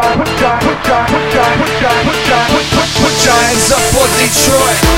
put your, put your, put your, put your, put your, put your, put your hands up for Detroit.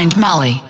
find Molly.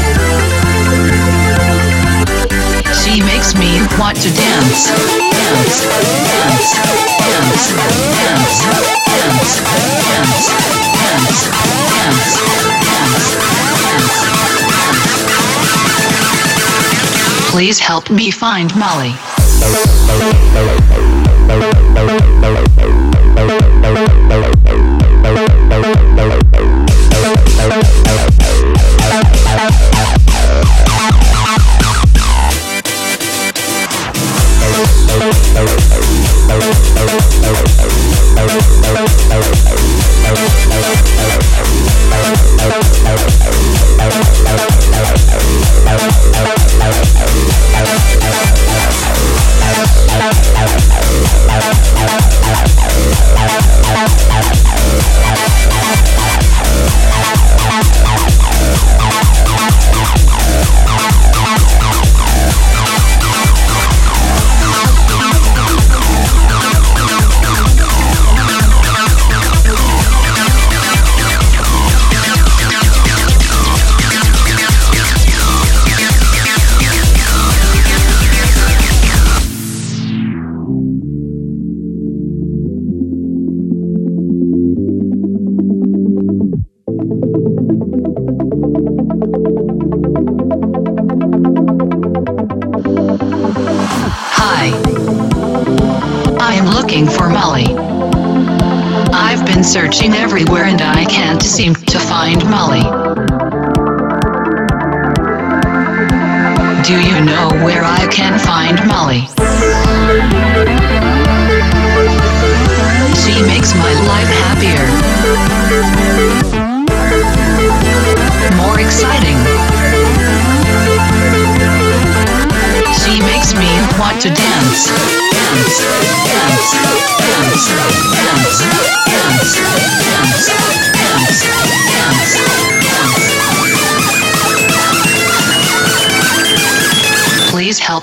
Makes me want to dance, dance, dance, dance, dance, dance, dance, dance, dance, dance. Please help me find Molly.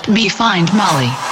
Me find Molly.